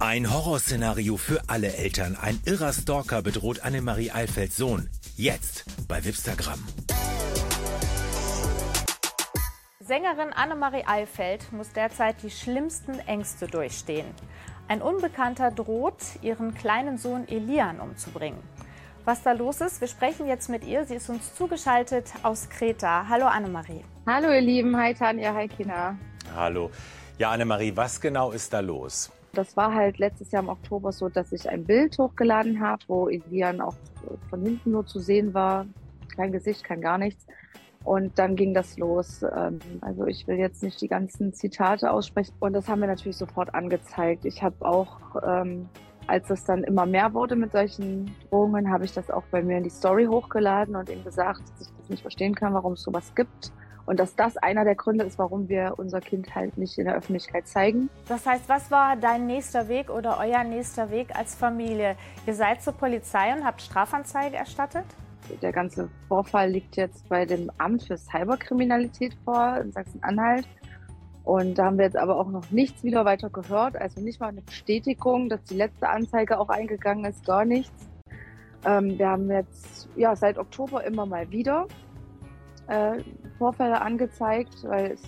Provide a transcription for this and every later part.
Ein Horrorszenario für alle Eltern. Ein irrer Stalker bedroht Annemarie Alfelds Sohn. Jetzt bei Wipstagram. Sängerin Annemarie Eifeld muss derzeit die schlimmsten Ängste durchstehen. Ein Unbekannter droht, ihren kleinen Sohn Elian umzubringen. Was da los ist, wir sprechen jetzt mit ihr. Sie ist uns zugeschaltet aus Kreta. Hallo Annemarie. Hallo ihr Lieben, hi Tanja, hi Kina. Hallo. Ja, Annemarie, was genau ist da los? Das war halt letztes Jahr im Oktober so, dass ich ein Bild hochgeladen habe, wo Elian auch von hinten nur zu sehen war. Kein Gesicht, kein gar nichts. Und dann ging das los. Ähm, also ich will jetzt nicht die ganzen Zitate aussprechen. Und das haben wir natürlich sofort angezeigt. Ich habe auch, ähm, als es dann immer mehr wurde mit solchen Drohungen, habe ich das auch bei mir in die Story hochgeladen und ihm gesagt, dass ich das nicht verstehen kann, warum es sowas gibt. Und dass das einer der Gründe ist, warum wir unser Kind halt nicht in der Öffentlichkeit zeigen. Das heißt, was war dein nächster Weg oder euer nächster Weg als Familie? Ihr seid zur Polizei und habt Strafanzeige erstattet? Der ganze Vorfall liegt jetzt bei dem Amt für Cyberkriminalität vor in Sachsen-Anhalt. Und da haben wir jetzt aber auch noch nichts wieder weiter gehört. Also nicht mal eine Bestätigung, dass die letzte Anzeige auch eingegangen ist, gar nichts. Ähm, wir haben jetzt ja seit Oktober immer mal wieder äh, Vorfälle angezeigt, weil es,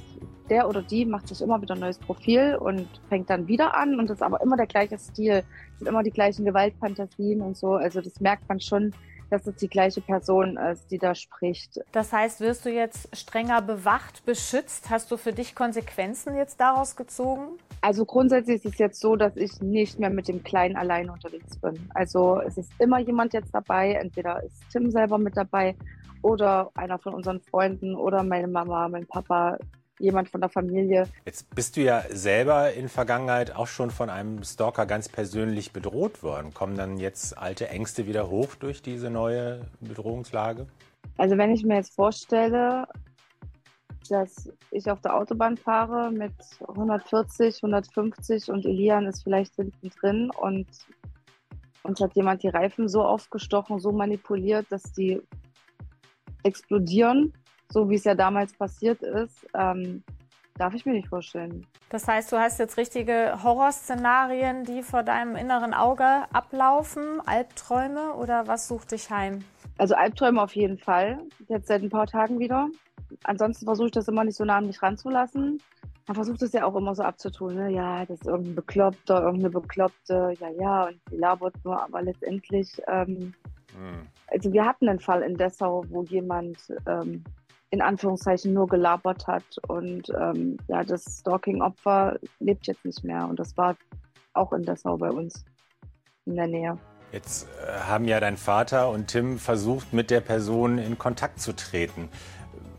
der oder die macht sich immer wieder ein neues Profil und fängt dann wieder an und ist aber immer der gleiche Stil, sind immer die gleichen Gewaltfantasien und so. Also das merkt man schon, dass es die gleiche Person ist, die da spricht. Das heißt, wirst du jetzt strenger bewacht, beschützt? Hast du für dich Konsequenzen jetzt daraus gezogen? Also grundsätzlich ist es jetzt so, dass ich nicht mehr mit dem Kleinen allein unterwegs bin. Also es ist immer jemand jetzt dabei. Entweder ist Tim selber mit dabei oder einer von unseren Freunden oder meine Mama, mein Papa jemand von der Familie. Jetzt bist du ja selber in Vergangenheit auch schon von einem Stalker ganz persönlich bedroht worden. Kommen dann jetzt alte Ängste wieder hoch durch diese neue Bedrohungslage? Also wenn ich mir jetzt vorstelle, dass ich auf der Autobahn fahre mit 140, 150 und Elian ist vielleicht hinten drin und uns hat jemand die Reifen so aufgestochen, so manipuliert, dass die explodieren so wie es ja damals passiert ist, ähm, darf ich mir nicht vorstellen. Das heißt, du hast jetzt richtige Horrorszenarien, die vor deinem inneren Auge ablaufen, Albträume oder was sucht dich heim? Also Albträume auf jeden Fall, jetzt seit ein paar Tagen wieder. Ansonsten versuche ich das immer nicht so nah an mich ranzulassen. Man versucht es ja auch immer so abzutun, ne? ja, das ist irgendein Bekloppter, irgendeine Bekloppte, ja, ja, und die labert nur, aber letztendlich, ähm, hm. also wir hatten einen Fall in Dessau, wo jemand ähm, in Anführungszeichen nur gelabert hat. Und ähm, ja, das Stalking-Opfer lebt jetzt nicht mehr. Und das war auch in Dessau bei uns in der Nähe. Jetzt äh, haben ja dein Vater und Tim versucht, mit der Person in Kontakt zu treten.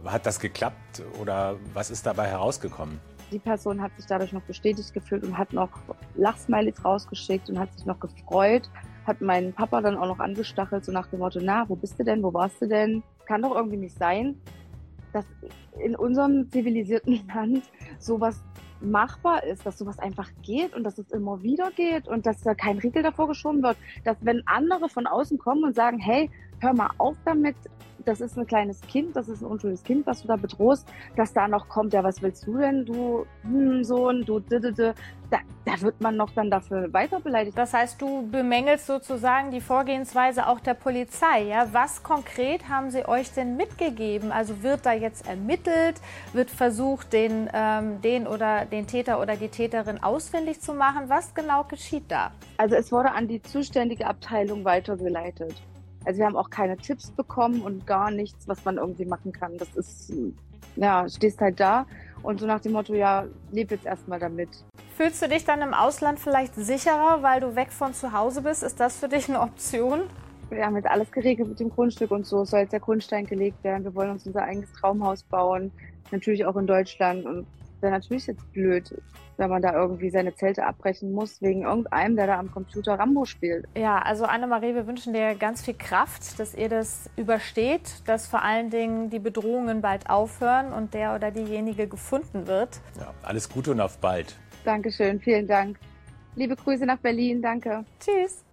Hat das geklappt oder was ist dabei herausgekommen? Die Person hat sich dadurch noch bestätigt gefühlt und hat noch Lachsmileys rausgeschickt und hat sich noch gefreut. Hat meinen Papa dann auch noch angestachelt, so nach dem Motto, na, wo bist du denn, wo warst du denn? Kann doch irgendwie nicht sein dass in unserem zivilisierten Land sowas machbar ist, dass sowas einfach geht und dass es immer wieder geht und dass da kein Riegel davor geschoben wird, dass wenn andere von außen kommen und sagen, hey, hör mal auf damit, das ist ein kleines Kind, das ist ein unschuldiges Kind, was du da bedrohst, dass da noch kommt, ja, was willst du denn, du hm, Sohn, du didede, da, da wird man noch dann dafür weiter beleidigt. Das heißt, du bemängelst sozusagen die Vorgehensweise auch der Polizei, ja? Was konkret haben sie euch denn mitgegeben? Also wird da jetzt ermittelt, wird versucht, den, ähm, den oder den Täter oder die Täterin ausfindig zu machen? Was genau geschieht da? Also es wurde an die zuständige Abteilung weitergeleitet. Also wir haben auch keine Tipps bekommen und gar nichts, was man irgendwie machen kann. Das ist, ja, stehst halt da und so nach dem Motto, ja, leb jetzt erstmal damit. Fühlst du dich dann im Ausland vielleicht sicherer, weil du weg von zu Hause bist? Ist das für dich eine Option? Wir haben jetzt alles geregelt mit dem Grundstück und so. Es soll jetzt der Grundstein gelegt werden. Wir wollen uns unser eigenes Traumhaus bauen. Natürlich auch in Deutschland. Und wäre natürlich jetzt blöd, wenn man da irgendwie seine Zelte abbrechen muss, wegen irgendeinem, der da am Computer Rambo spielt. Ja, also Annemarie, wir wünschen dir ganz viel Kraft, dass ihr das übersteht, dass vor allen Dingen die Bedrohungen bald aufhören und der oder diejenige gefunden wird. Ja, alles Gute und auf bald. Dankeschön, vielen Dank. Liebe Grüße nach Berlin, danke. Tschüss.